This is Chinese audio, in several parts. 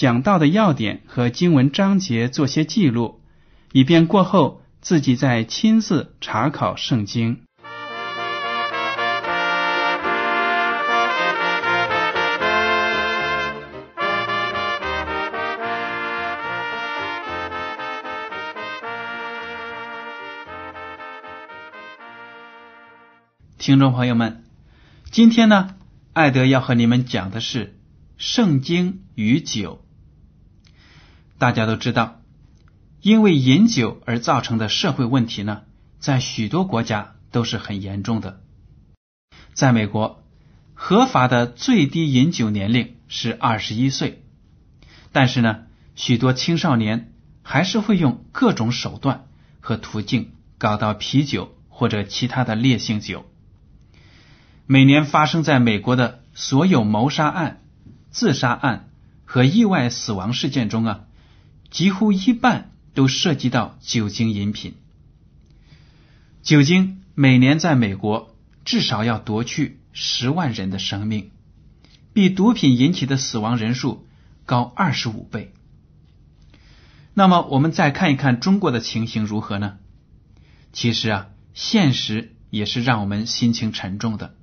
讲到的要点和经文章节做些记录，以便过后自己再亲自查考圣经。听众朋友们，今天呢，艾德要和你们讲的是圣经与酒。大家都知道，因为饮酒而造成的社会问题呢，在许多国家都是很严重的。在美国，合法的最低饮酒年龄是二十一岁，但是呢，许多青少年还是会用各种手段和途径搞到啤酒或者其他的烈性酒。每年发生在美国的所有谋杀案、自杀案和意外死亡事件中啊，几乎一半都涉及到酒精饮品。酒精每年在美国至少要夺去十万人的生命，比毒品引起的死亡人数高二十五倍。那么，我们再看一看中国的情形如何呢？其实啊，现实也是让我们心情沉重的。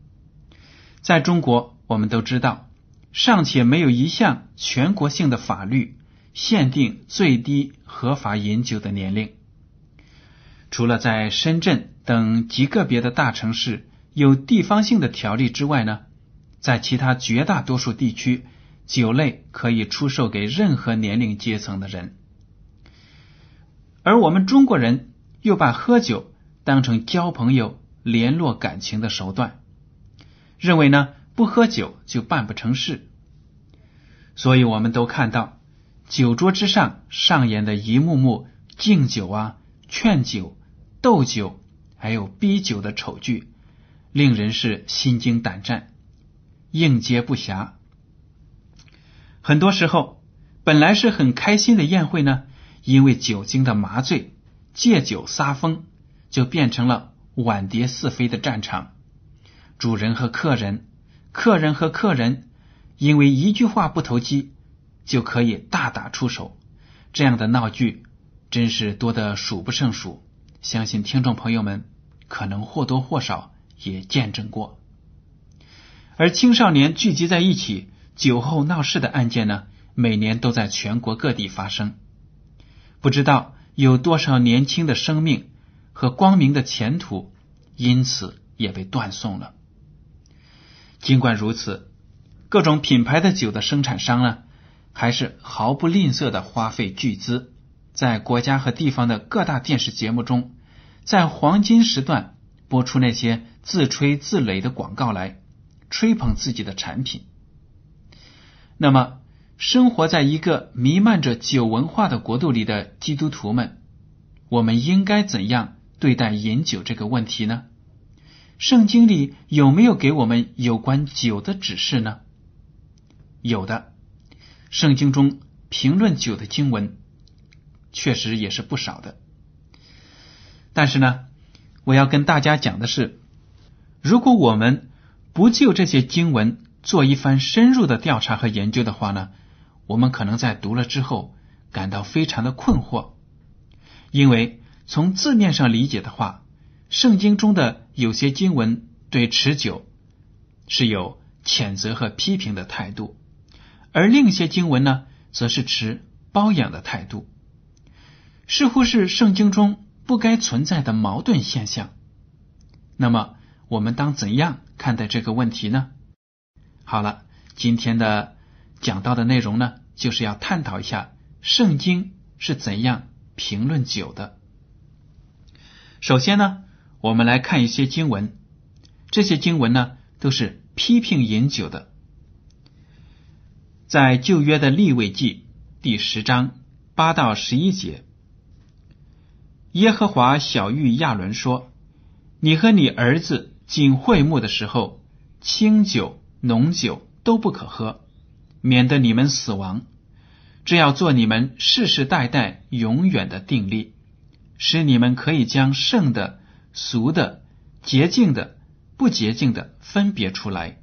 在中国，我们都知道，尚且没有一项全国性的法律限定最低合法饮酒的年龄。除了在深圳等极个别的大城市有地方性的条例之外呢，在其他绝大多数地区，酒类可以出售给任何年龄阶层的人。而我们中国人又把喝酒当成交朋友、联络感情的手段。认为呢，不喝酒就办不成事，所以我们都看到酒桌之上上演的一幕幕敬酒啊、劝酒、斗酒，还有逼酒的丑剧，令人是心惊胆战、应接不暇。很多时候，本来是很开心的宴会呢，因为酒精的麻醉，借酒撒疯，就变成了碗碟四飞的战场。主人和客人，客人和客人，因为一句话不投机，就可以大打出手。这样的闹剧真是多得数不胜数。相信听众朋友们可能或多或少也见证过。而青少年聚集在一起酒后闹事的案件呢，每年都在全国各地发生。不知道有多少年轻的生命和光明的前途因此也被断送了。尽管如此，各种品牌的酒的生产商呢，还是毫不吝啬的花费巨资，在国家和地方的各大电视节目中，在黄金时段播出那些自吹自擂的广告来吹捧自己的产品。那么，生活在一个弥漫着酒文化的国度里的基督徒们，我们应该怎样对待饮酒这个问题呢？圣经里有没有给我们有关酒的指示呢？有的，圣经中评论酒的经文确实也是不少的。但是呢，我要跟大家讲的是，如果我们不就这些经文做一番深入的调查和研究的话呢，我们可能在读了之后感到非常的困惑，因为从字面上理解的话。圣经中的有些经文对持久是有谴责和批评的态度，而另一些经文呢，则是持包养的态度，似乎是圣经中不该存在的矛盾现象。那么，我们当怎样看待这个问题呢？好了，今天的讲到的内容呢，就是要探讨一下圣经是怎样评论酒的。首先呢，我们来看一些经文，这些经文呢都是批评饮酒的。在旧约的立位记第十章八到十一节，耶和华小谕亚伦说：“你和你儿子进会幕的时候，清酒。”浓酒都不可喝，免得你们死亡。这要做你们世世代代永远的定力，使你们可以将圣的、俗的、洁净的、不洁净的分别出来，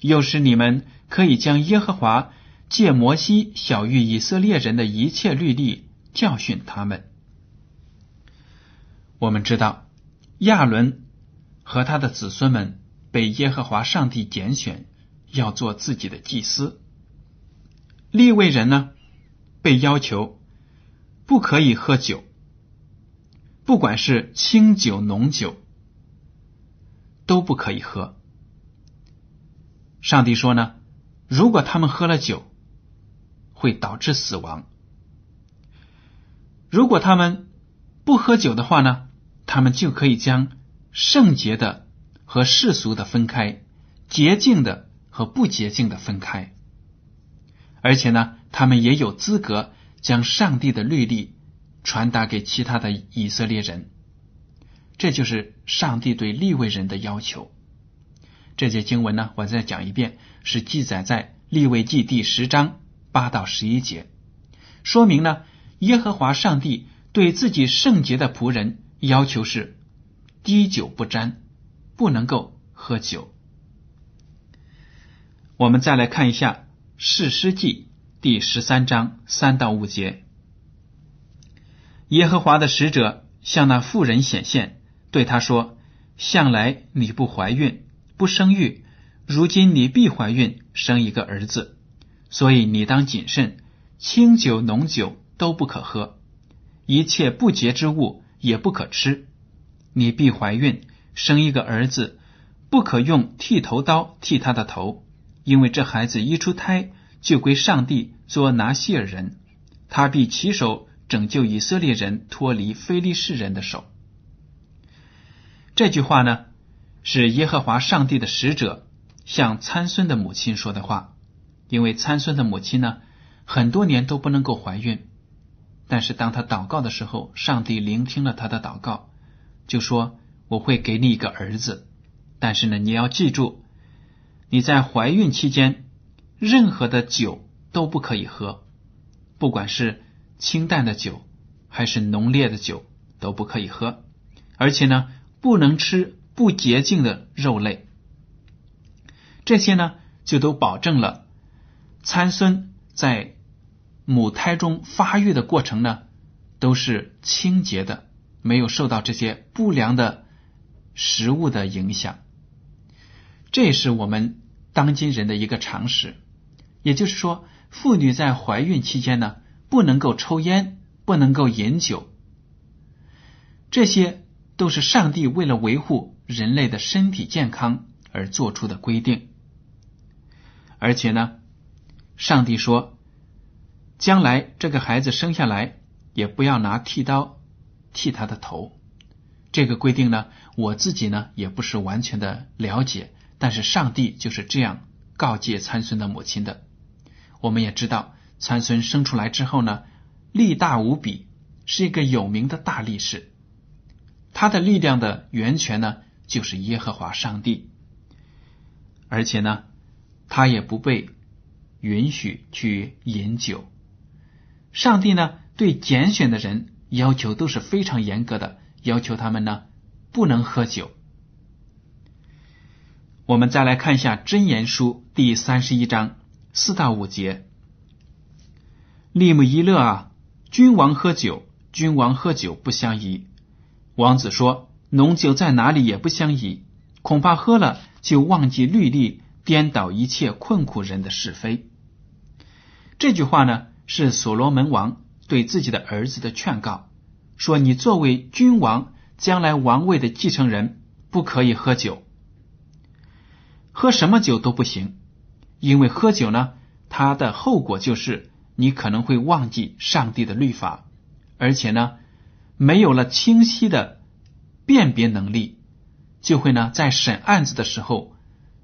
又使你们可以将耶和华借摩西小谕以色列人的一切律例教训他们。我们知道亚伦和他的子孙们。被耶和华上帝拣选，要做自己的祭司。立位人呢，被要求不可以喝酒，不管是清酒、浓酒，都不可以喝。上帝说呢，如果他们喝了酒，会导致死亡；如果他们不喝酒的话呢，他们就可以将圣洁的。和世俗的分开，洁净的和不洁净的分开，而且呢，他们也有资格将上帝的律例传达给其他的以色列人。这就是上帝对立位人的要求。这节经文呢，我再讲一遍，是记载在立位记第十章八到十一节，说明呢，耶和华上帝对自己圣洁的仆人要求是滴酒不沾。不能够喝酒。我们再来看一下《士师记》第十三章三到五节。耶和华的使者向那妇人显现，对他说：“向来你不怀孕，不生育，如今你必怀孕，生一个儿子。所以你当谨慎，清酒浓酒都不可喝，一切不洁之物也不可吃。你必怀孕。”生一个儿子，不可用剃头刀剃他的头，因为这孩子一出胎就归上帝做拿西尔人，他必起手拯救以色列人脱离非利士人的手。这句话呢，是耶和华上帝的使者向参孙的母亲说的话，因为参孙的母亲呢，很多年都不能够怀孕，但是当他祷告的时候，上帝聆听了他的祷告，就说。我会给你一个儿子，但是呢，你要记住，你在怀孕期间，任何的酒都不可以喝，不管是清淡的酒还是浓烈的酒都不可以喝，而且呢，不能吃不洁净的肉类。这些呢，就都保证了参孙在母胎中发育的过程呢，都是清洁的，没有受到这些不良的。食物的影响，这也是我们当今人的一个常识。也就是说，妇女在怀孕期间呢，不能够抽烟，不能够饮酒，这些都是上帝为了维护人类的身体健康而做出的规定。而且呢，上帝说，将来这个孩子生下来，也不要拿剃刀剃他的头。这个规定呢，我自己呢也不是完全的了解，但是上帝就是这样告诫参孙的母亲的。我们也知道，参孙生出来之后呢，力大无比，是一个有名的大力士。他的力量的源泉呢，就是耶和华上帝。而且呢，他也不被允许去饮酒。上帝呢，对拣选的人要求都是非常严格的。要求他们呢不能喝酒。我们再来看一下《真言书》第三十一章四到五节：“利姆伊勒啊，君王喝酒，君王喝酒不相宜。王子说，浓酒在哪里也不相宜，恐怕喝了就忘记律例，颠倒一切困苦人的是非。”这句话呢，是所罗门王对自己的儿子的劝告，说：“你作为君王，将来王位的继承人，不可以喝酒，喝什么酒都不行，因为喝酒呢，它的后果就是你可能会忘记上帝的律法，而且呢，没有了清晰的辨别能力，就会呢在审案子的时候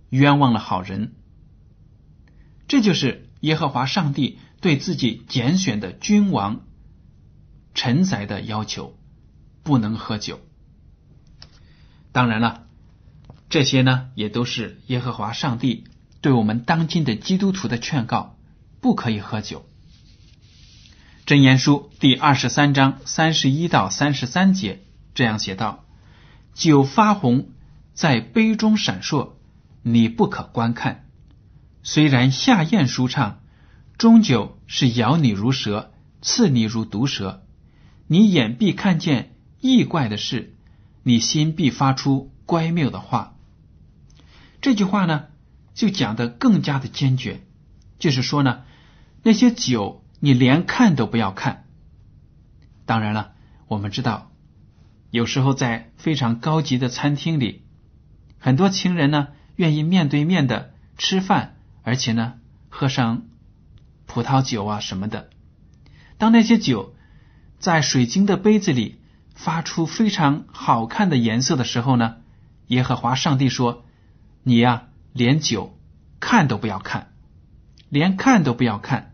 冤枉了好人。这就是耶和华上帝。”对自己拣选的君王、臣宰的要求，不能喝酒。当然了，这些呢也都是耶和华上帝对我们当今的基督徒的劝告：不可以喝酒。箴言书第二十三章三十一到三十三节这样写道：“酒发红，在杯中闪烁，你不可观看。虽然下咽舒畅。”终究是咬你如蛇，刺你如毒蛇。你眼必看见异怪的事，你心必发出乖谬的话。这句话呢，就讲的更加的坚决，就是说呢，那些酒你连看都不要看。当然了，我们知道，有时候在非常高级的餐厅里，很多情人呢愿意面对面的吃饭，而且呢喝上。葡萄酒啊什么的，当那些酒在水晶的杯子里发出非常好看的颜色的时候呢，耶和华上帝说：“你呀，连酒看都不要看，连看都不要看。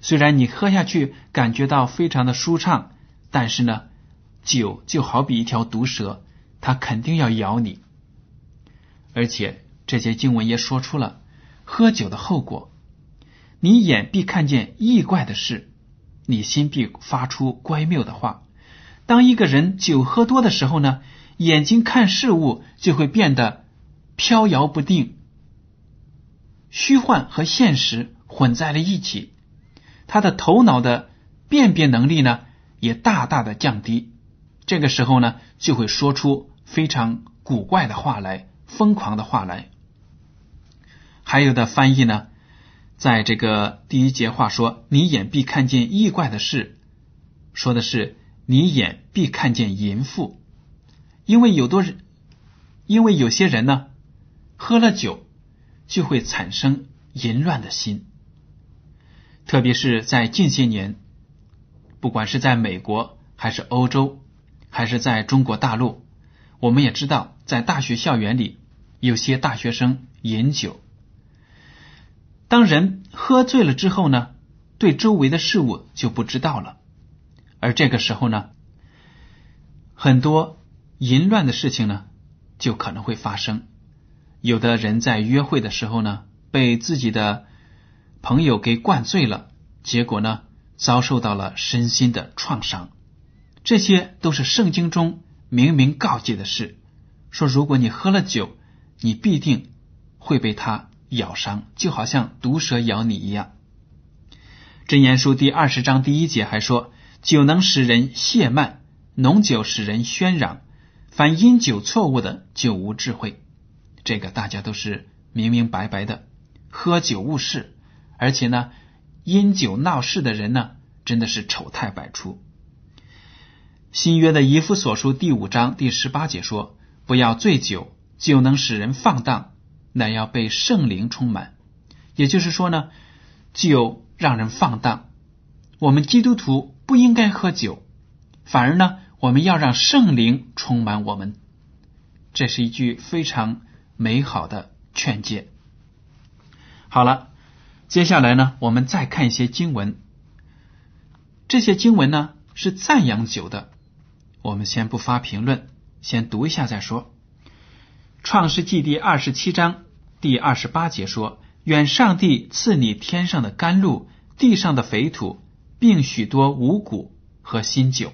虽然你喝下去感觉到非常的舒畅，但是呢，酒就好比一条毒蛇，它肯定要咬你。而且这些经文也说出了喝酒的后果。”你眼必看见异怪的事，你心必发出乖谬的话。当一个人酒喝多的时候呢，眼睛看事物就会变得飘摇不定，虚幻和现实混在了一起。他的头脑的辨别能力呢，也大大的降低。这个时候呢，就会说出非常古怪的话来，疯狂的话来。还有的翻译呢。在这个第一节话说，你眼必看见异怪的事，说的是你眼必看见淫妇，因为有多人，因为有些人呢，喝了酒就会产生淫乱的心，特别是在近些年，不管是在美国还是欧洲，还是在中国大陆，我们也知道，在大学校园里，有些大学生饮酒。当人喝醉了之后呢，对周围的事物就不知道了，而这个时候呢，很多淫乱的事情呢就可能会发生。有的人在约会的时候呢，被自己的朋友给灌醉了，结果呢遭受到了身心的创伤。这些都是圣经中明明告诫的事，说如果你喝了酒，你必定会被它。咬伤就好像毒蛇咬你一样。真言书第二十章第一节还说：“酒能使人懈慢，浓酒使人喧嚷。凡因酒错误的，就无智慧。”这个大家都是明明白白的。喝酒误事，而且呢，因酒闹事的人呢，真的是丑态百出。新约的以弗所书第五章第十八节说：“不要醉酒，酒能使人放荡。”乃要被圣灵充满，也就是说呢，酒让人放荡。我们基督徒不应该喝酒，反而呢，我们要让圣灵充满我们。这是一句非常美好的劝诫。好了，接下来呢，我们再看一些经文。这些经文呢是赞扬酒的，我们先不发评论，先读一下再说。创世纪第二十七章。第二十八节说：“愿上帝赐你天上的甘露，地上的肥土，并许多五谷和新酒。”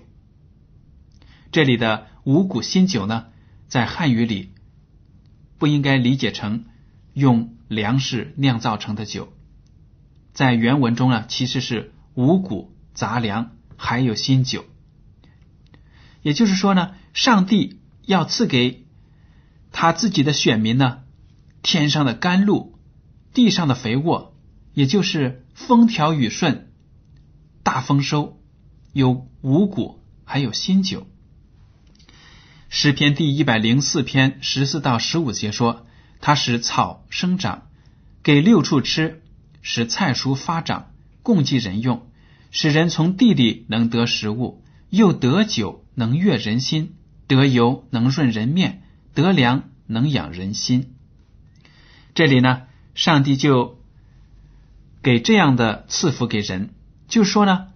这里的五谷新酒呢，在汉语里不应该理解成用粮食酿造成的酒，在原文中呢，其实是五谷杂粮还有新酒。也就是说呢，上帝要赐给他自己的选民呢。天上的甘露，地上的肥沃，也就是风调雨顺，大丰收，有五谷，还有新酒。诗篇第一百零四篇十四到十五节说：“它使草生长，给六畜吃，使菜蔬发长，供给人用，使人从地里能得食物，又得酒能悦人心，得油能润人面，得粮能养人心。”这里呢，上帝就给这样的赐福给人，就说呢，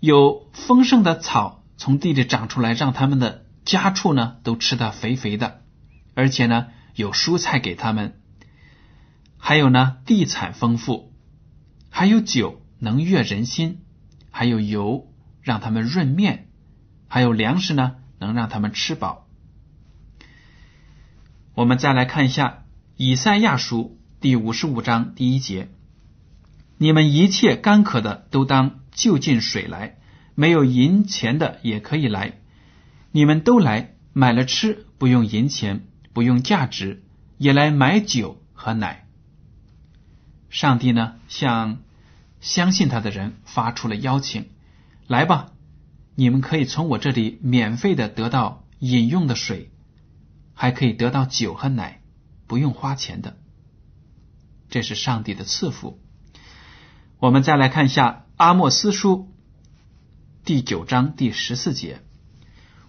有丰盛的草从地里长出来，让他们的家畜呢都吃得肥肥的，而且呢有蔬菜给他们，还有呢地产丰富，还有酒能悦人心，还有油让他们润面，还有粮食呢能让他们吃饱。我们再来看一下。以赛亚书第五十五章第一节：你们一切干渴的都当就近水来，没有银钱的也可以来。你们都来买了吃，不用银钱，不用价值，也来买酒和奶。上帝呢，向相信他的人发出了邀请：来吧，你们可以从我这里免费的得到饮用的水，还可以得到酒和奶。不用花钱的，这是上帝的赐福。我们再来看一下阿莫斯书第九章第十四节：“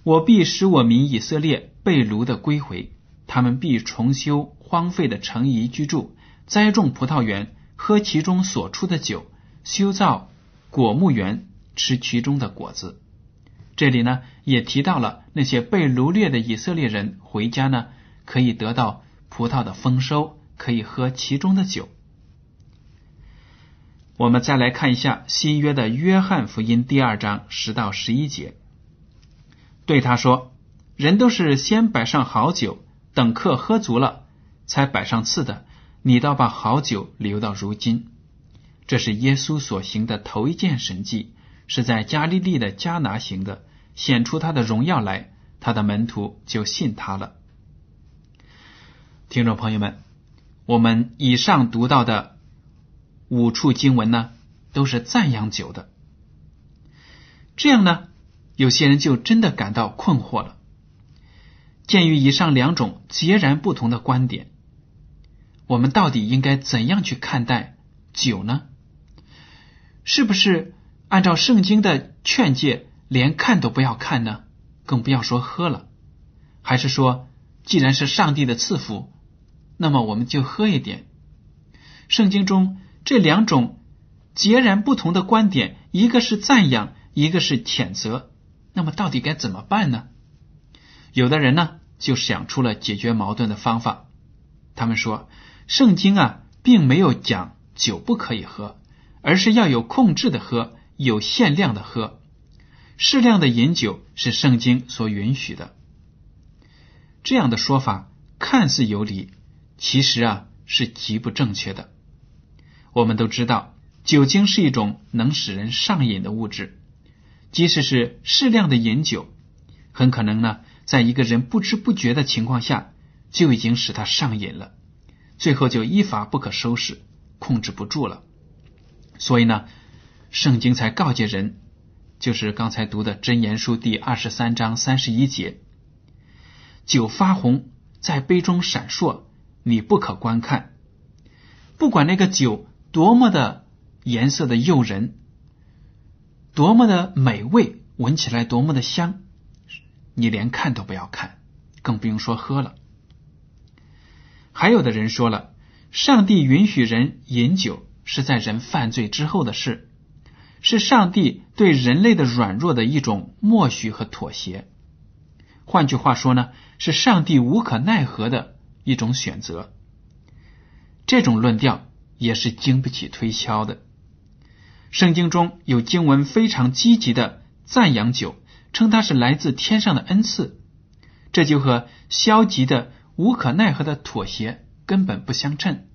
我必使我民以色列被掳的归回，他们必重修荒废的城邑居住，栽种葡萄园，喝其中所出的酒，修造果木园，吃其中的果子。”这里呢，也提到了那些被掳掠的以色列人回家呢，可以得到。葡萄的丰收可以喝其中的酒。我们再来看一下新约的约翰福音第二章十到十一节，对他说：“人都是先摆上好酒，等客喝足了，才摆上次的。你倒把好酒留到如今。”这是耶稣所行的头一件神迹，是在加利利的加拿行的，显出他的荣耀来，他的门徒就信他了。听众朋友们，我们以上读到的五处经文呢，都是赞扬酒的。这样呢，有些人就真的感到困惑了。鉴于以上两种截然不同的观点，我们到底应该怎样去看待酒呢？是不是按照圣经的劝诫，连看都不要看呢？更不要说喝了。还是说，既然是上帝的赐福？那么我们就喝一点。圣经中这两种截然不同的观点，一个是赞扬，一个是谴责。那么到底该怎么办呢？有的人呢就想出了解决矛盾的方法。他们说，圣经啊并没有讲酒不可以喝，而是要有控制的喝，有限量的喝。适量的饮酒是圣经所允许的。这样的说法看似有理。其实啊，是极不正确的。我们都知道，酒精是一种能使人上瘾的物质。即使是适量的饮酒，很可能呢，在一个人不知不觉的情况下，就已经使他上瘾了，最后就一发不可收拾，控制不住了。所以呢，圣经才告诫人，就是刚才读的《真言书》第二十三章三十一节：酒发红，在杯中闪烁。你不可观看，不管那个酒多么的颜色的诱人，多么的美味，闻起来多么的香，你连看都不要看，更不用说喝了。还有的人说了，上帝允许人饮酒是在人犯罪之后的事，是上帝对人类的软弱的一种默许和妥协。换句话说呢，是上帝无可奈何的。一种选择，这种论调也是经不起推敲的。圣经中有经文非常积极的赞扬酒，称它是来自天上的恩赐，这就和消极的无可奈何的妥协根本不相称。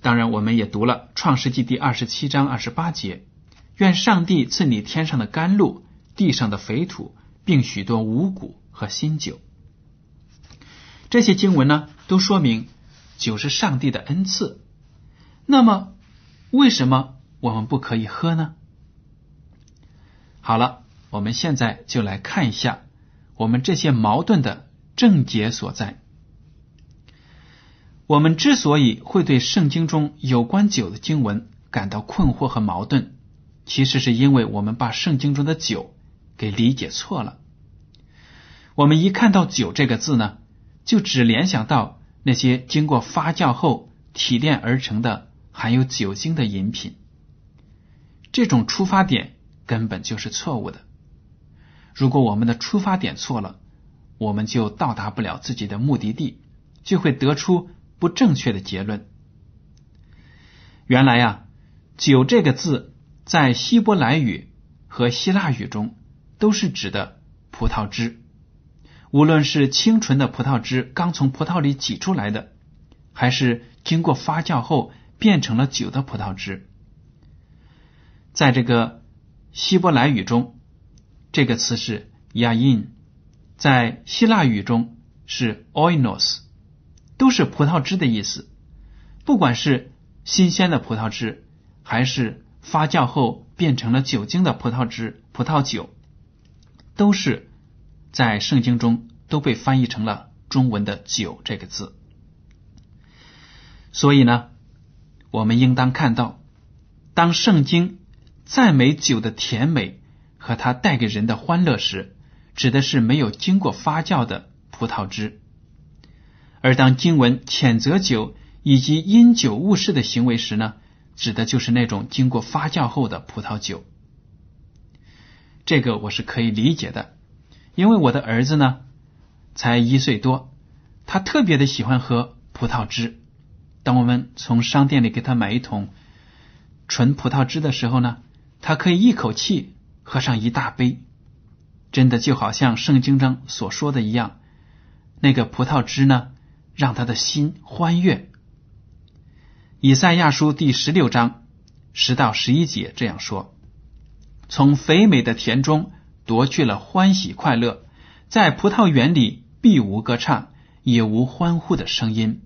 当然，我们也读了创世纪第二十七章二十八节：“愿上帝赐你天上的甘露、地上的肥土，并许多五谷和新酒。”这些经文呢，都说明酒是上帝的恩赐。那么，为什么我们不可以喝呢？好了，我们现在就来看一下我们这些矛盾的症结所在。我们之所以会对圣经中有关酒的经文感到困惑和矛盾，其实是因为我们把圣经中的酒给理解错了。我们一看到“酒”这个字呢，就只联想到那些经过发酵后提炼而成的含有酒精的饮品。这种出发点根本就是错误的。如果我们的出发点错了，我们就到达不了自己的目的地，就会得出。不正确的结论。原来呀，“酒”这个字在希伯来语和希腊语中都是指的葡萄汁，无论是清纯的葡萄汁刚从葡萄里挤出来的，还是经过发酵后变成了酒的葡萄汁。在这个希伯来语中，这个词是 “yain”，在希腊语中是 “oinos”。都是葡萄汁的意思，不管是新鲜的葡萄汁，还是发酵后变成了酒精的葡萄汁、葡萄酒，都是在圣经中都被翻译成了中文的“酒”这个字。所以呢，我们应当看到，当圣经赞美酒的甜美和它带给人的欢乐时，指的是没有经过发酵的葡萄汁。而当经文谴责酒以及因酒误事的行为时呢，指的就是那种经过发酵后的葡萄酒。这个我是可以理解的，因为我的儿子呢才一岁多，他特别的喜欢喝葡萄汁。当我们从商店里给他买一桶纯葡萄汁的时候呢，他可以一口气喝上一大杯，真的就好像圣经中所说的一样，那个葡萄汁呢。让他的心欢悦。以赛亚书第十六章十到十一节这样说：“从肥美的田中夺去了欢喜快乐，在葡萄园里必无歌唱，也无欢呼的声音。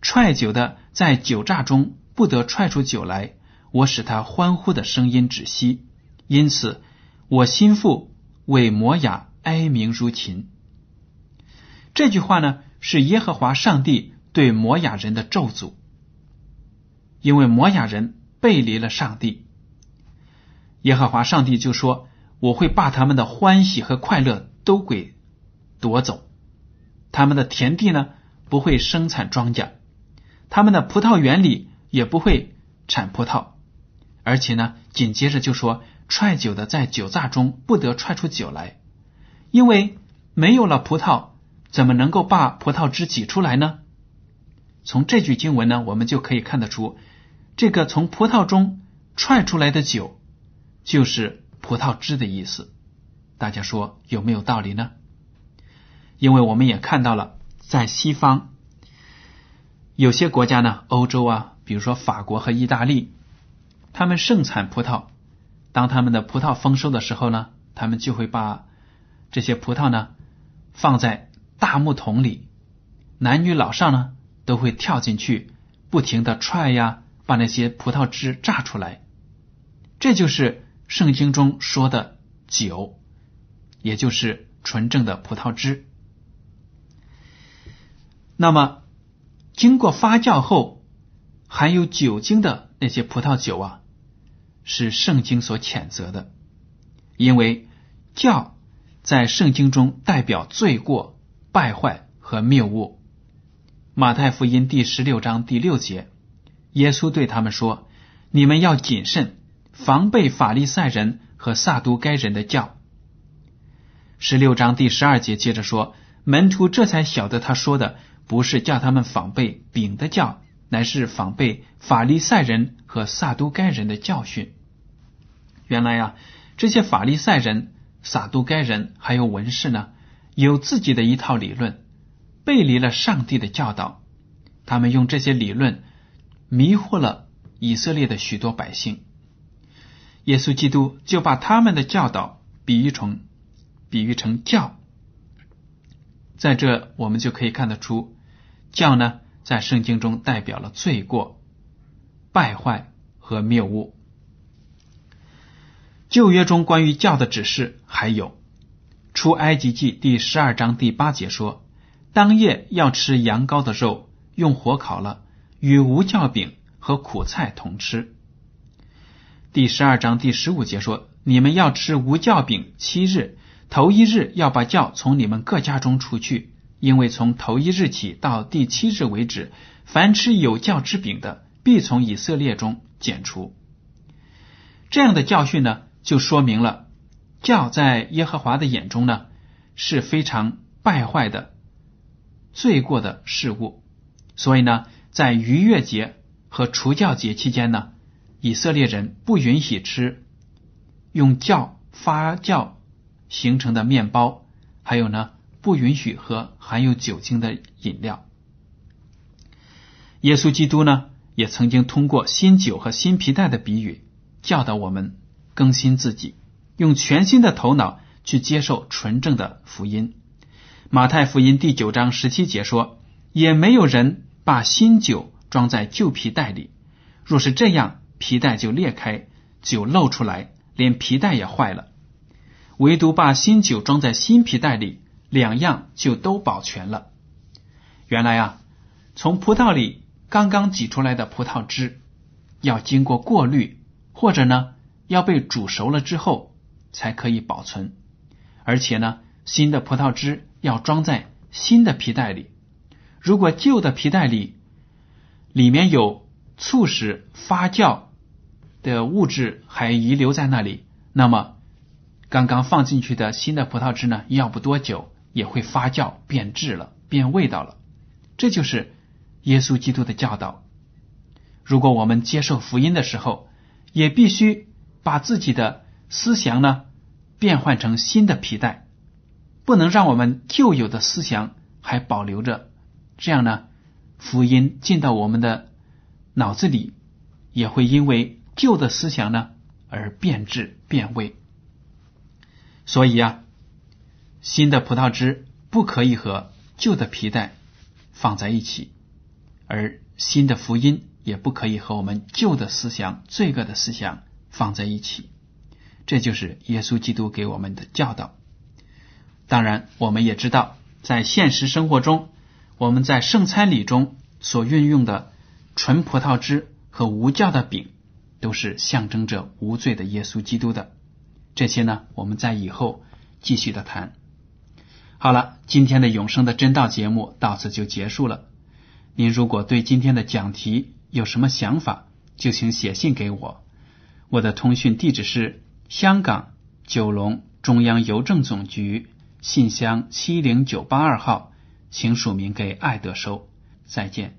踹酒的在酒榨中不得踹出酒来，我使他欢呼的声音止息。因此，我心腹为摩雅哀鸣如琴。”这句话呢？是耶和华上帝对摩雅人的咒诅，因为摩雅人背离了上帝。耶和华上帝就说：“我会把他们的欢喜和快乐都给夺走，他们的田地呢不会生产庄稼，他们的葡萄园里也不会产葡萄，而且呢，紧接着就说：踹酒的在酒榨中不得踹出酒来，因为没有了葡萄。”怎么能够把葡萄汁挤出来呢？从这句经文呢，我们就可以看得出，这个从葡萄中踹出来的酒就是葡萄汁的意思。大家说有没有道理呢？因为我们也看到了，在西方有些国家呢，欧洲啊，比如说法国和意大利，他们盛产葡萄。当他们的葡萄丰收的时候呢，他们就会把这些葡萄呢放在。大木桶里，男女老少呢都会跳进去，不停的踹呀，把那些葡萄汁榨出来。这就是圣经中说的酒，也就是纯正的葡萄汁。那么，经过发酵后含有酒精的那些葡萄酒啊，是圣经所谴责的，因为酵在圣经中代表罪过。败坏和谬误。马太福音第十六章第六节，耶稣对他们说：“你们要谨慎，防备法利赛人和撒都该人的教。”十六章第十二节接着说：“门徒这才晓得，他说的不是叫他们防备丙的教，乃是防备法利赛人和撒都该人的教训。”原来呀，这些法利赛人、撒都该人还有文士呢。有自己的一套理论，背离了上帝的教导。他们用这些理论迷惑了以色列的许多百姓。耶稣基督就把他们的教导比喻成比喻成教。在这，我们就可以看得出，教呢在圣经中代表了罪过、败坏和谬误。旧约中关于教的指示还有，出埃及记第十二章第八节说，当夜要吃羊羔的肉，用火烤了，与无酵饼和苦菜同吃。第十二章第十五节说，你们要吃无酵饼七日，头一日要把酵从你们各家中除去，因为从头一日起到第七日为止，凡吃有酵之饼的，必从以色列中剪除。这样的教训呢？就说明了教在耶和华的眼中呢是非常败坏的罪过的事物，所以呢，在逾越节和除教节期间呢，以色列人不允许吃用酵发酵形成的面包，还有呢，不允许喝含有酒精的饮料。耶稣基督呢，也曾经通过新酒和新皮带的比喻教导我们。更新自己，用全新的头脑去接受纯正的福音。马太福音第九章十七节说：“也没有人把新酒装在旧皮袋里，若是这样，皮袋就裂开，酒漏出来，连皮带也坏了。唯独把新酒装在新皮袋里，两样就都保全了。”原来啊，从葡萄里刚刚挤出来的葡萄汁，要经过过滤，或者呢？要被煮熟了之后才可以保存，而且呢，新的葡萄汁要装在新的皮袋里。如果旧的皮袋里里面有促使发酵的物质还遗留在那里，那么刚刚放进去的新的葡萄汁呢，要不多久也会发酵变质了，变味道了。这就是耶稣基督的教导。如果我们接受福音的时候，也必须。把自己的思想呢变换成新的皮带，不能让我们旧有的思想还保留着。这样呢，福音进到我们的脑子里，也会因为旧的思想呢而变质变味。所以啊，新的葡萄汁不可以和旧的皮带放在一起，而新的福音也不可以和我们旧的思想、罪恶的思想。放在一起，这就是耶稣基督给我们的教导。当然，我们也知道，在现实生活中，我们在圣餐礼中所运用的纯葡萄汁和无酵的饼，都是象征着无罪的耶稣基督的。这些呢，我们在以后继续的谈。好了，今天的永生的真道节目到此就结束了。您如果对今天的讲题有什么想法，就请写信给我。我的通讯地址是香港九龙中央邮政总局信箱七零九八二号，请署名给爱德收。再见。